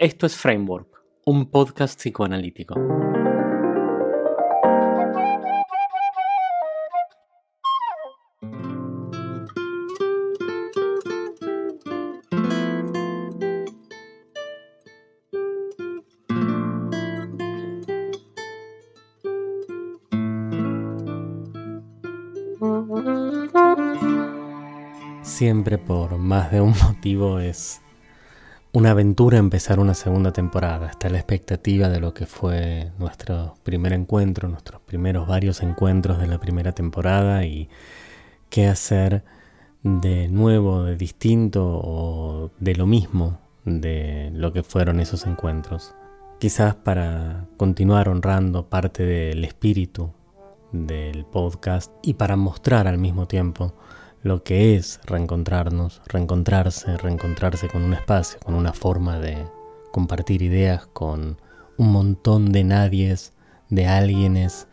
Esto es Framework, un podcast psicoanalítico. Siempre por más de un motivo es una aventura empezar una segunda temporada. Está la expectativa de lo que fue nuestro primer encuentro, nuestros primeros varios encuentros de la primera temporada y qué hacer de nuevo, de distinto o de lo mismo de lo que fueron esos encuentros. Quizás para continuar honrando parte del espíritu del podcast y para mostrar al mismo tiempo lo que es reencontrarnos, reencontrarse, reencontrarse con un espacio, con una forma de compartir ideas con un montón de nadies, de alguienes,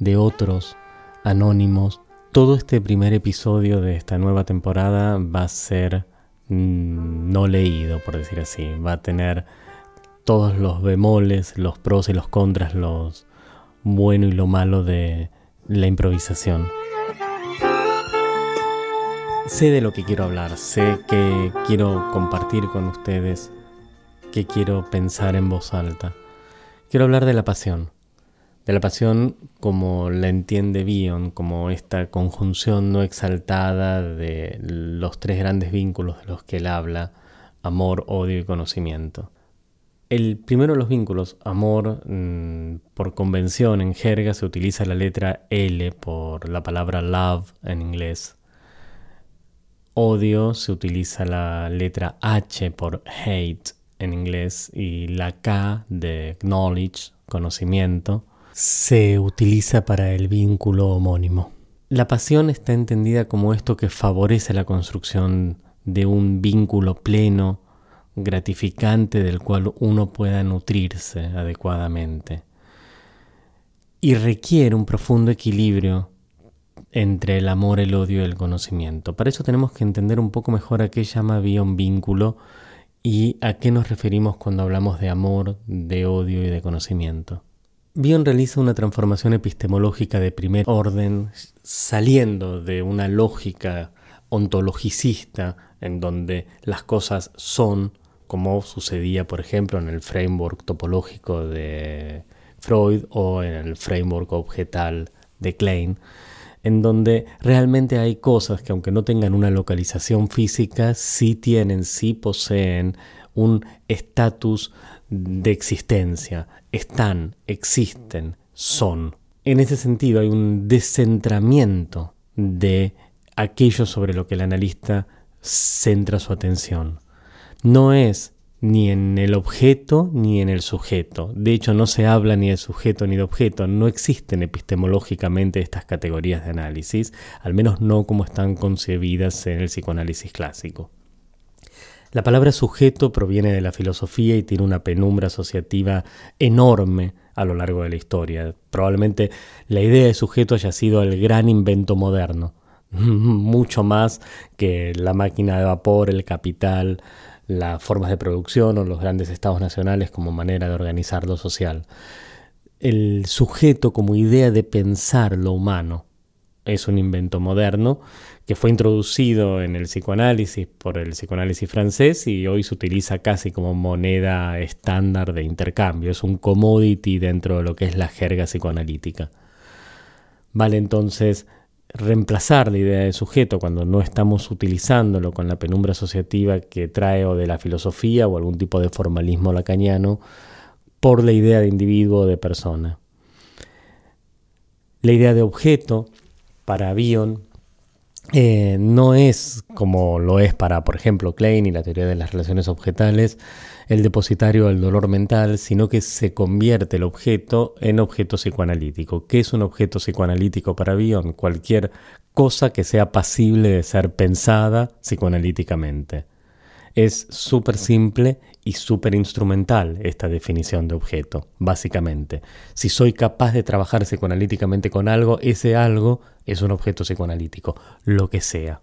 de otros, anónimos. Todo este primer episodio de esta nueva temporada va a ser mm, no leído, por decir así. Va a tener todos los bemoles, los pros y los contras, los bueno y lo malo de la improvisación. Sé de lo que quiero hablar, sé que quiero compartir con ustedes, que quiero pensar en voz alta. Quiero hablar de la pasión, de la pasión como la entiende Bion, como esta conjunción no exaltada de los tres grandes vínculos de los que él habla, amor, odio y conocimiento. El primero de los vínculos, amor, mm, por convención en jerga se utiliza la letra L por la palabra love en inglés odio se utiliza la letra H por hate en inglés y la K de knowledge, conocimiento, se utiliza para el vínculo homónimo. La pasión está entendida como esto que favorece la construcción de un vínculo pleno, gratificante del cual uno pueda nutrirse adecuadamente. Y requiere un profundo equilibrio entre el amor, el odio y el conocimiento. Para eso tenemos que entender un poco mejor a qué llama un vínculo y a qué nos referimos cuando hablamos de amor, de odio y de conocimiento. Bion realiza una transformación epistemológica de primer orden, saliendo de una lógica ontologicista en donde las cosas son, como sucedía, por ejemplo, en el framework topológico de Freud o en el framework objetal de Klein, en donde realmente hay cosas que aunque no tengan una localización física, sí tienen, sí poseen un estatus de existencia. Están, existen, son. En ese sentido hay un descentramiento de aquello sobre lo que el analista centra su atención. No es ni en el objeto ni en el sujeto. De hecho, no se habla ni de sujeto ni de objeto. No existen epistemológicamente estas categorías de análisis, al menos no como están concebidas en el psicoanálisis clásico. La palabra sujeto proviene de la filosofía y tiene una penumbra asociativa enorme a lo largo de la historia. Probablemente la idea de sujeto haya sido el gran invento moderno, mucho más que la máquina de vapor, el capital, las formas de producción o los grandes estados nacionales como manera de organizar lo social. El sujeto como idea de pensar lo humano es un invento moderno que fue introducido en el psicoanálisis por el psicoanálisis francés y hoy se utiliza casi como moneda estándar de intercambio, es un commodity dentro de lo que es la jerga psicoanalítica. Vale entonces reemplazar la idea de sujeto cuando no estamos utilizándolo con la penumbra asociativa que trae o de la filosofía o algún tipo de formalismo lacaniano por la idea de individuo o de persona. La idea de objeto para Bion eh, no es como lo es para, por ejemplo, Klein y la teoría de las relaciones objetales, el depositario del dolor mental, sino que se convierte el objeto en objeto psicoanalítico. ¿Qué es un objeto psicoanalítico para Bion? Cualquier cosa que sea pasible de ser pensada psicoanalíticamente. Es súper simple y súper instrumental esta definición de objeto, básicamente. Si soy capaz de trabajar psicoanalíticamente con algo, ese algo es un objeto psicoanalítico, lo que sea.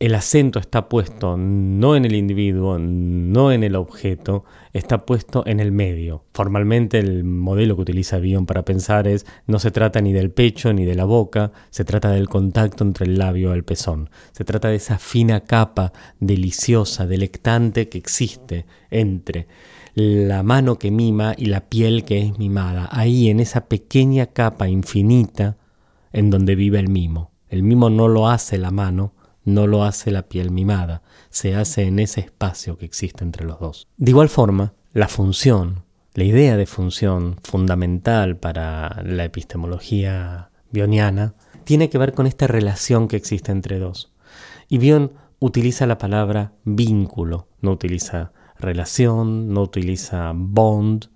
El acento está puesto no en el individuo, no en el objeto, está puesto en el medio. Formalmente el modelo que utiliza Bion para pensar es no se trata ni del pecho ni de la boca, se trata del contacto entre el labio y el pezón. Se trata de esa fina capa deliciosa, delectante que existe entre la mano que mima y la piel que es mimada. Ahí en esa pequeña capa infinita en donde vive el mimo. El mimo no lo hace la mano, no lo hace la piel mimada, se hace en ese espacio que existe entre los dos. De igual forma, la función, la idea de función fundamental para la epistemología bioniana, tiene que ver con esta relación que existe entre dos. Y Bion utiliza la palabra vínculo, no utiliza relación, no utiliza bond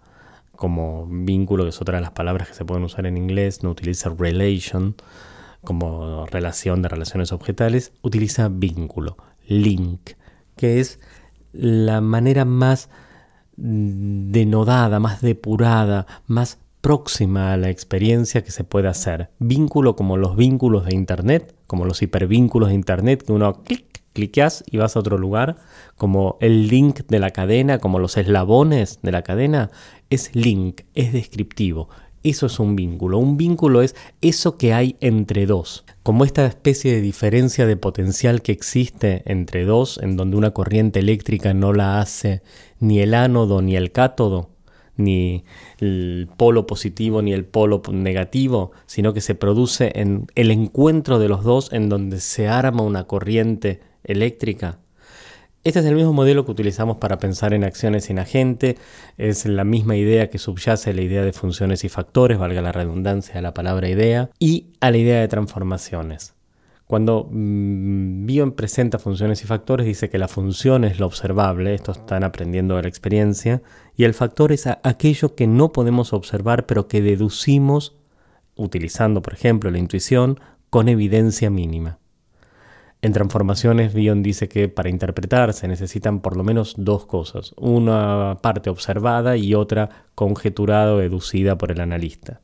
como vínculo, que es otra de las palabras que se pueden usar en inglés, no utiliza relation, como relación de relaciones objetales, utiliza vínculo, link, que es la manera más denodada, más depurada, más próxima a la experiencia que se puede hacer. Vínculo como los vínculos de Internet, como los hipervínculos de Internet, que uno clic, cliqueas y vas a otro lugar, como el link de la cadena, como los eslabones de la cadena, es link, es descriptivo, eso es un vínculo. Un vínculo es eso que hay entre dos. Como esta especie de diferencia de potencial que existe entre dos, en donde una corriente eléctrica no la hace ni el ánodo ni el cátodo, ni el polo positivo ni el polo negativo, sino que se produce en el encuentro de los dos en donde se arma una corriente eléctrica. Este es el mismo modelo que utilizamos para pensar en acciones sin agente, es la misma idea que subyace a la idea de funciones y factores, valga la redundancia de la palabra idea, y a la idea de transformaciones. Cuando mm, Bion presenta funciones y factores, dice que la función es lo observable, esto están aprendiendo de la experiencia, y el factor es aquello que no podemos observar, pero que deducimos, utilizando, por ejemplo, la intuición, con evidencia mínima. En transformaciones, Bion dice que para interpretar se necesitan por lo menos dos cosas, una parte observada y otra conjeturada o deducida por el analista.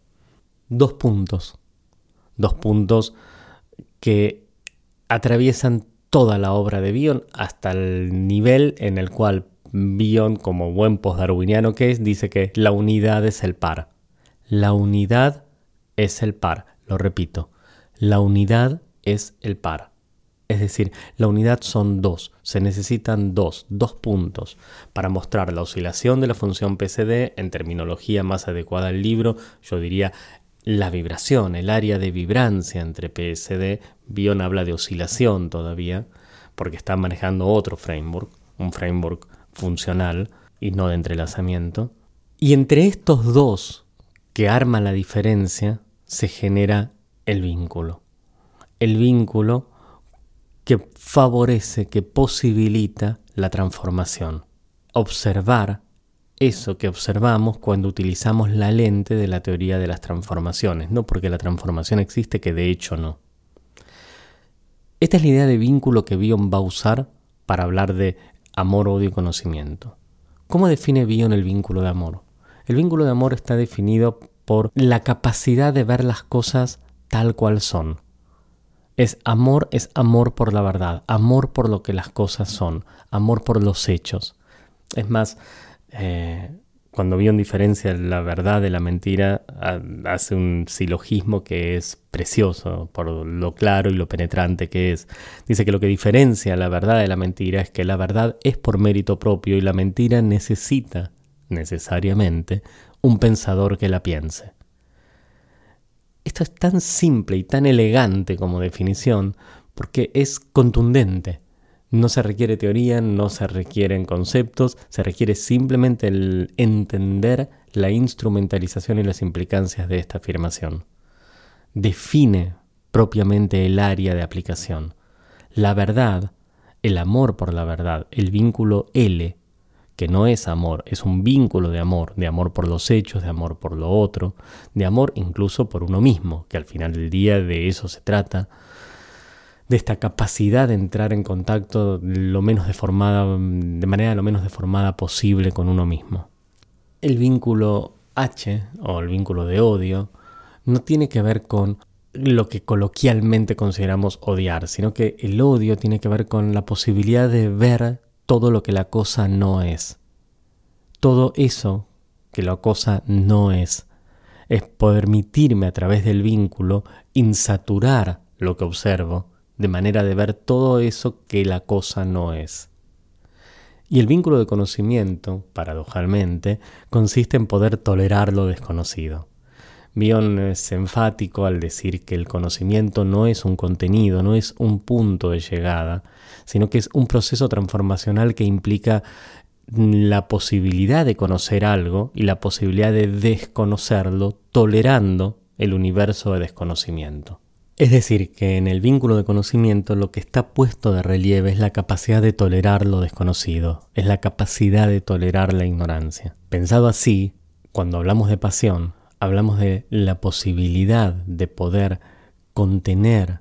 Dos puntos, dos puntos que atraviesan toda la obra de Bion hasta el nivel en el cual Bion, como buen postdarwiniano que es, dice que la unidad es el par. La unidad es el par, lo repito, la unidad es el par. Es decir, la unidad son dos, se necesitan dos, dos puntos para mostrar la oscilación de la función PCD en terminología más adecuada al libro, yo diría la vibración, el área de vibrancia entre PSD. Bion habla de oscilación todavía, porque está manejando otro framework, un framework funcional y no de entrelazamiento. Y entre estos dos que arman la diferencia se genera el vínculo. El vínculo que favorece, que posibilita la transformación. Observar eso que observamos cuando utilizamos la lente de la teoría de las transformaciones, no porque la transformación existe, que de hecho no. Esta es la idea de vínculo que Bion va a usar para hablar de amor, odio y conocimiento. ¿Cómo define Bion el vínculo de amor? El vínculo de amor está definido por la capacidad de ver las cosas tal cual son, es amor, es amor por la verdad, amor por lo que las cosas son, amor por los hechos. Es más, eh, cuando Bion diferencia la verdad de la mentira, hace un silogismo que es precioso por lo claro y lo penetrante que es. Dice que lo que diferencia la verdad de la mentira es que la verdad es por mérito propio y la mentira necesita, necesariamente, un pensador que la piense. Esto es tan simple y tan elegante como definición porque es contundente. No se requiere teoría, no se requieren conceptos, se requiere simplemente el entender la instrumentalización y las implicancias de esta afirmación. Define propiamente el área de aplicación. La verdad, el amor por la verdad, el vínculo L que no es amor, es un vínculo de amor, de amor por los hechos, de amor por lo otro, de amor incluso por uno mismo, que al final del día de eso se trata, de esta capacidad de entrar en contacto lo menos deformada, de manera lo menos deformada posible con uno mismo. El vínculo H, o el vínculo de odio, no tiene que ver con lo que coloquialmente consideramos odiar, sino que el odio tiene que ver con la posibilidad de ver todo lo que la cosa no es. Todo eso que la cosa no es. Es permitirme a través del vínculo insaturar lo que observo, de manera de ver todo eso que la cosa no es. Y el vínculo de conocimiento, paradojalmente, consiste en poder tolerar lo desconocido. Bion es enfático al decir que el conocimiento no es un contenido, no es un punto de llegada, sino que es un proceso transformacional que implica la posibilidad de conocer algo y la posibilidad de desconocerlo, tolerando el universo de desconocimiento. Es decir, que en el vínculo de conocimiento lo que está puesto de relieve es la capacidad de tolerar lo desconocido, es la capacidad de tolerar la ignorancia. Pensado así, cuando hablamos de pasión, hablamos de la posibilidad de poder contener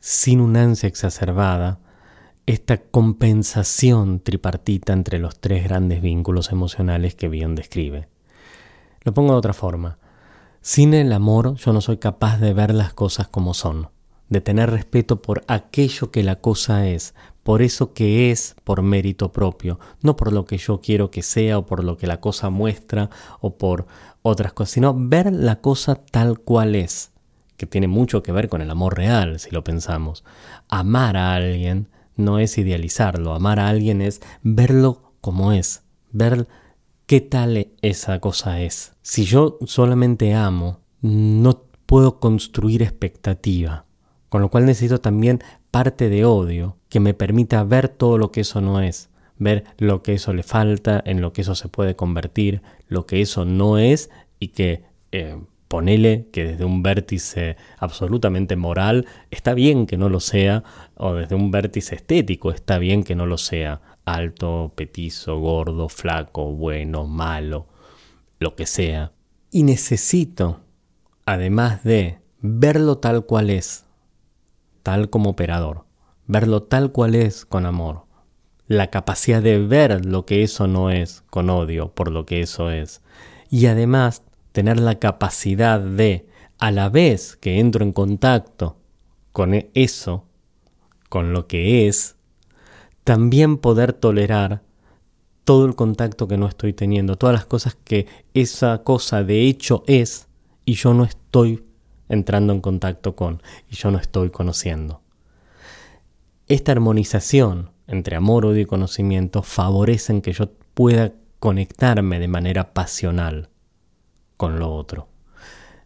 sin una ansia exacerbada esta compensación tripartita entre los tres grandes vínculos emocionales que Bion describe. Lo pongo de otra forma. Sin el amor yo no soy capaz de ver las cosas como son, de tener respeto por aquello que la cosa es, por eso que es por mérito propio, no por lo que yo quiero que sea o por lo que la cosa muestra o por otras cosas, sino ver la cosa tal cual es, que tiene mucho que ver con el amor real, si lo pensamos. Amar a alguien no es idealizarlo, amar a alguien es verlo como es, ver qué tal esa cosa es. Si yo solamente amo, no puedo construir expectativa, con lo cual necesito también parte de odio que me permita ver todo lo que eso no es, ver lo que eso le falta, en lo que eso se puede convertir, lo que eso no es y que eh, ponele que desde un vértice absolutamente moral está bien que no lo sea, o desde un vértice estético está bien que no lo sea, alto, petizo, gordo, flaco, bueno, malo, lo que sea. Y necesito, además de verlo tal cual es, tal como operador, verlo tal cual es con amor, la capacidad de ver lo que eso no es con odio por lo que eso es, y además tener la capacidad de, a la vez que entro en contacto con eso, con lo que es, también poder tolerar todo el contacto que no estoy teniendo, todas las cosas que esa cosa de hecho es y yo no estoy entrando en contacto con y yo no estoy conociendo. Esta armonización entre amor, odio y conocimiento favorecen que yo pueda conectarme de manera pasional con lo otro.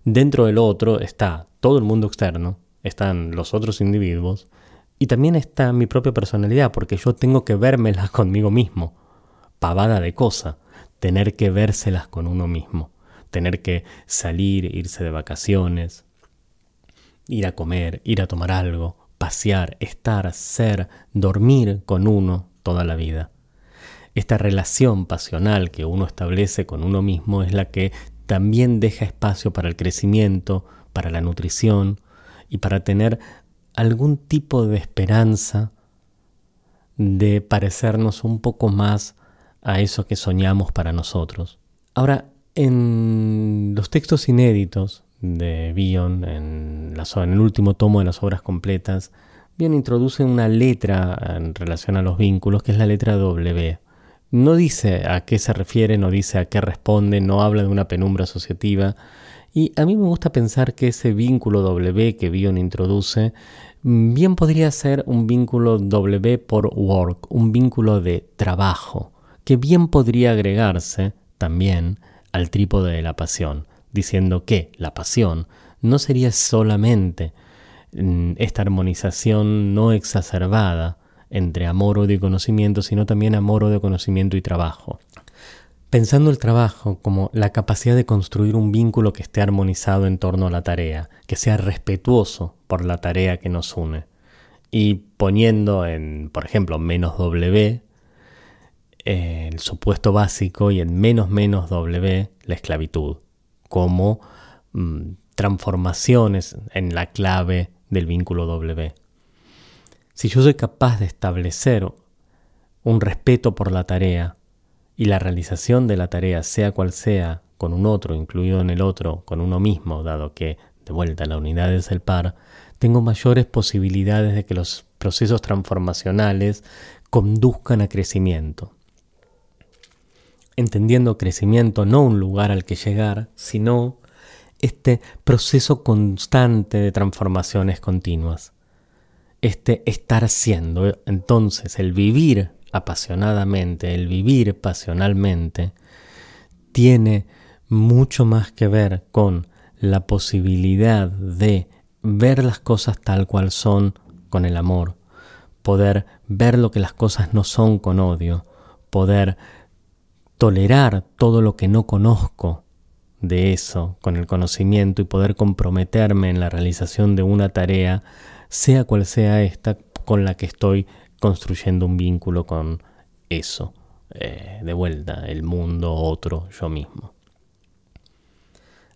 Dentro del otro está todo el mundo externo, están los otros individuos y también está mi propia personalidad, porque yo tengo que vérmelas conmigo mismo. Pavada de cosa, tener que vérselas con uno mismo, tener que salir, irse de vacaciones, ir a comer, ir a tomar algo, pasear, estar, ser, dormir con uno toda la vida. Esta relación pasional que uno establece con uno mismo es la que también deja espacio para el crecimiento, para la nutrición y para tener algún tipo de esperanza de parecernos un poco más a eso que soñamos para nosotros. Ahora, en los textos inéditos de Bion, en, el último tomo de las obras completas, Bion introduce una letra en relación a los vínculos, que es la letra W. No dice a qué se refiere, no dice a qué responde, no habla de una penumbra asociativa. Y a mí me gusta pensar que ese vínculo W que Bion introduce bien podría ser un vínculo W por work, un vínculo de trabajo, que bien podría agregarse también al trípode de la pasión, diciendo que la pasión no sería solamente mm, esta armonización no exacerbada entre amor, odio y conocimiento, sino también amor, odio, conocimiento y trabajo. Pensando el trabajo como la capacidad de construir un vínculo que esté armonizado en torno a la tarea, que sea respetuoso por la tarea que nos une. Y poniendo en, por ejemplo, menos W, eh, el supuesto básico y en menos menos W, la esclavitud, como mm, transformaciones en la clave del vínculo W. Si yo soy capaz de establecer un respeto por la tarea y la realización de la tarea, sea cual sea, con un otro, incluido en el otro, con uno mismo, dado que de vuelta la unidad es el par, tengo mayores posibilidades de que los procesos transformacionales conduzcan a crecimiento. Entendiendo crecimiento no un lugar al que llegar, sino este proceso constante de transformaciones continuas. Este estar siendo. Entonces, el vivir apasionadamente, el vivir pasionalmente, tiene mucho más que ver con la posibilidad de ver las cosas tal cual son con el amor, poder ver lo que las cosas no son con odio, poder tolerar todo lo que no conozco de eso con el conocimiento y poder comprometerme en la realización de una tarea, sea cual sea esta con la que estoy construyendo un vínculo con eso, eh, de vuelta, el mundo, otro, yo mismo.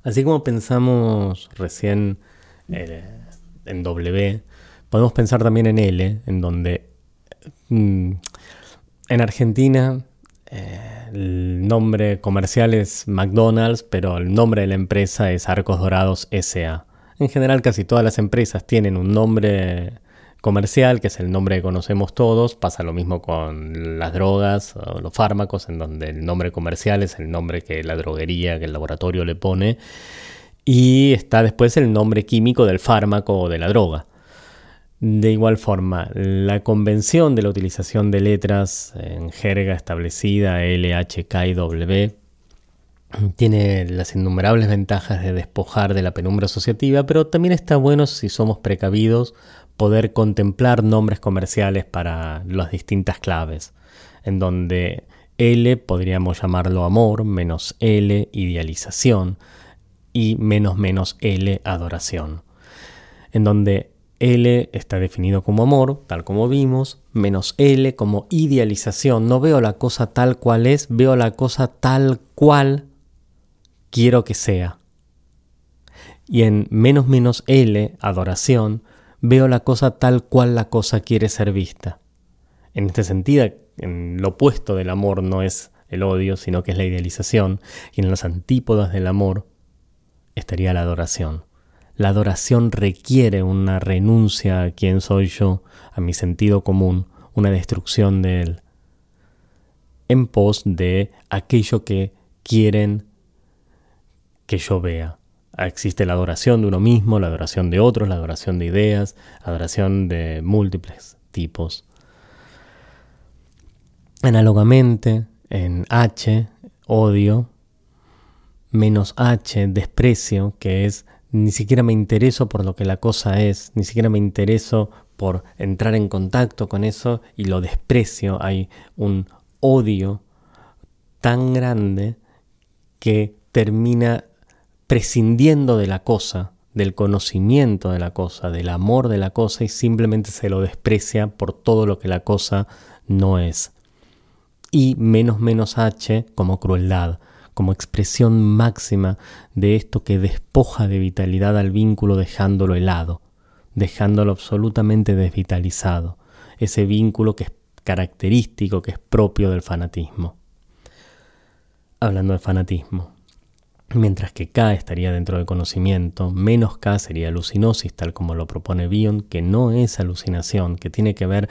Así como pensamos recién eh, en W, podemos pensar también en L, en donde mm, en Argentina el nombre comercial es McDonald's, pero el nombre de la empresa es Arcos Dorados SA. En general casi todas las empresas tienen un nombre comercial, que es el nombre que conocemos todos. Pasa lo mismo con las drogas o los fármacos, en donde el nombre comercial es el nombre que la droguería, que el laboratorio le pone. Y está después el nombre químico del fármaco o de la droga. De igual forma, la convención de la utilización de letras en jerga establecida L, H, K y W tiene las innumerables ventajas de despojar de la penumbra asociativa, pero también está bueno si somos precavidos poder contemplar nombres comerciales para las distintas claves, en donde L podríamos llamarlo amor, menos L idealización y menos menos L adoración, en donde L está definido como amor, tal como vimos, menos L como idealización. No veo la cosa tal cual es, veo la cosa tal cual quiero que sea. Y en menos menos L, adoración, veo la cosa tal cual la cosa quiere ser vista. En este sentido, en lo opuesto del amor no es el odio, sino que es la idealización, y en las antípodas del amor estaría la adoración. La adoración requiere una renuncia a quién soy yo, a mi sentido común, una destrucción de él, en pos de aquello que quieren que yo vea. Existe la adoración de uno mismo, la adoración de otros, la adoración de ideas, adoración de múltiples tipos. Análogamente, en H, odio, menos H, desprecio, que es ni siquiera me intereso por lo que la cosa es, ni siquiera me intereso por entrar en contacto con eso y lo desprecio. Hay un odio tan grande que termina prescindiendo de la cosa, del conocimiento de la cosa, del amor de la cosa y simplemente se lo desprecia por todo lo que la cosa no es. Y menos menos H como crueldad como expresión máxima de esto que despoja de vitalidad al vínculo dejándolo helado, dejándolo absolutamente desvitalizado, ese vínculo que es característico, que es propio del fanatismo. Hablando de fanatismo, mientras que K estaría dentro del conocimiento, menos K sería alucinosis, tal como lo propone Bion, que no es alucinación, que tiene que ver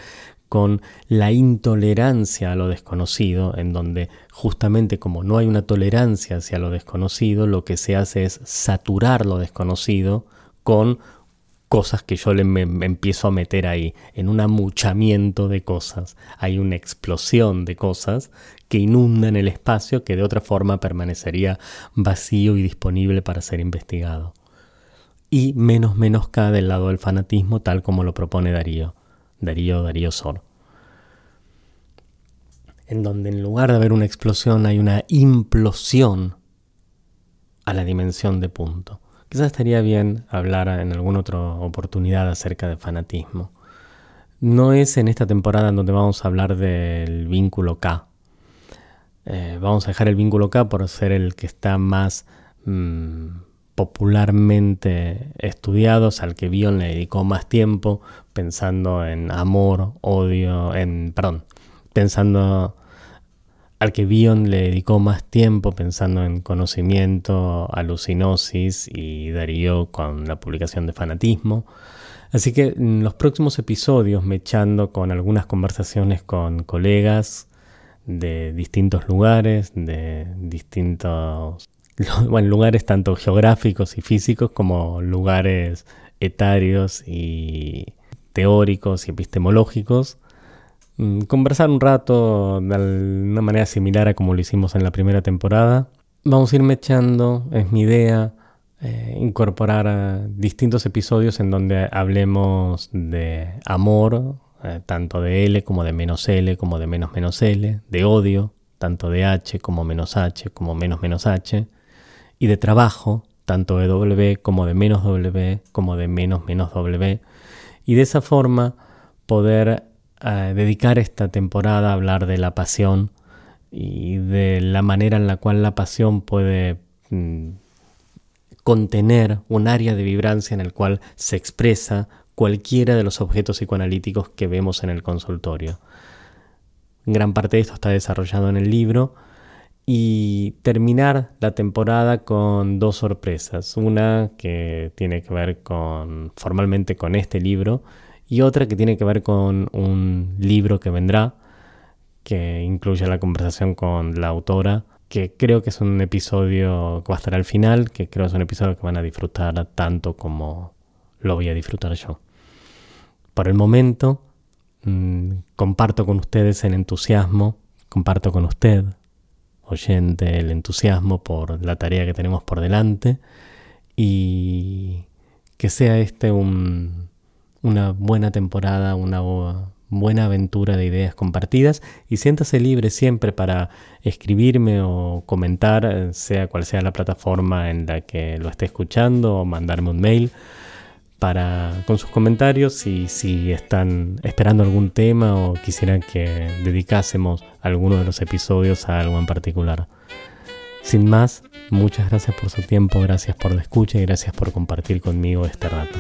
con la intolerancia a lo desconocido, en donde justamente como no hay una tolerancia hacia lo desconocido, lo que se hace es saturar lo desconocido con cosas que yo le me, empiezo a meter ahí, en un amuchamiento de cosas. Hay una explosión de cosas que inundan el espacio que de otra forma permanecería vacío y disponible para ser investigado. Y menos menos K del lado del fanatismo tal como lo propone Darío. Darío Darío Sor. En donde en lugar de haber una explosión hay una implosión a la dimensión de punto. Quizás estaría bien hablar en alguna otra oportunidad acerca de fanatismo. No es en esta temporada en donde vamos a hablar del vínculo K. Eh, vamos a dejar el vínculo K por ser el que está más mm, popularmente estudiados, al que Bion le dedicó más tiempo, pensando en amor, odio, en, perdón, pensando al que Bion le dedicó más tiempo pensando en conocimiento, alucinosis y Darío con la publicación de fanatismo. Así que en los próximos episodios me echando con algunas conversaciones con colegas de distintos lugares, de distintos bueno, lugares tanto geográficos y físicos como lugares etarios y teóricos y epistemológicos Mm, conversar un rato de una manera similar a como lo hicimos en la primera temporada. Vamos a ir echando, es mi idea, eh, incorporar distintos episodios en donde hablemos de amor, eh, tanto de L como de menos L, como de menos menos L, de odio, tanto de H como menos H, como menos menos H, y de trabajo, tanto de W como de menos W, como de menos menos W, y de esa forma poder dedicar esta temporada a hablar de la pasión y de la manera en la cual la pasión puede mm, contener un área de vibrancia en el cual se expresa cualquiera de los objetos psicoanalíticos que vemos en el consultorio. Gran parte de esto está desarrollado en el libro y terminar la temporada con dos sorpresas. Una que tiene que ver con formalmente con este libro y otra que tiene que ver con un libro que vendrá, que incluye la conversación con la autora, que creo que es un episodio que va a estar al final, que creo que es un episodio que van a disfrutar tanto como lo voy a disfrutar yo. Por el momento, mm, comparto con ustedes el entusiasmo, comparto con usted, oyente, el entusiasmo por la tarea que tenemos por delante. Y que sea este un una buena temporada, una buena aventura de ideas compartidas. Y siéntase libre siempre para escribirme o comentar, sea cual sea la plataforma en la que lo esté escuchando o mandarme un mail para con sus comentarios y si están esperando algún tema o quisieran que dedicásemos alguno de los episodios a algo en particular. Sin más, muchas gracias por su tiempo, gracias por la escucha y gracias por compartir conmigo este rato.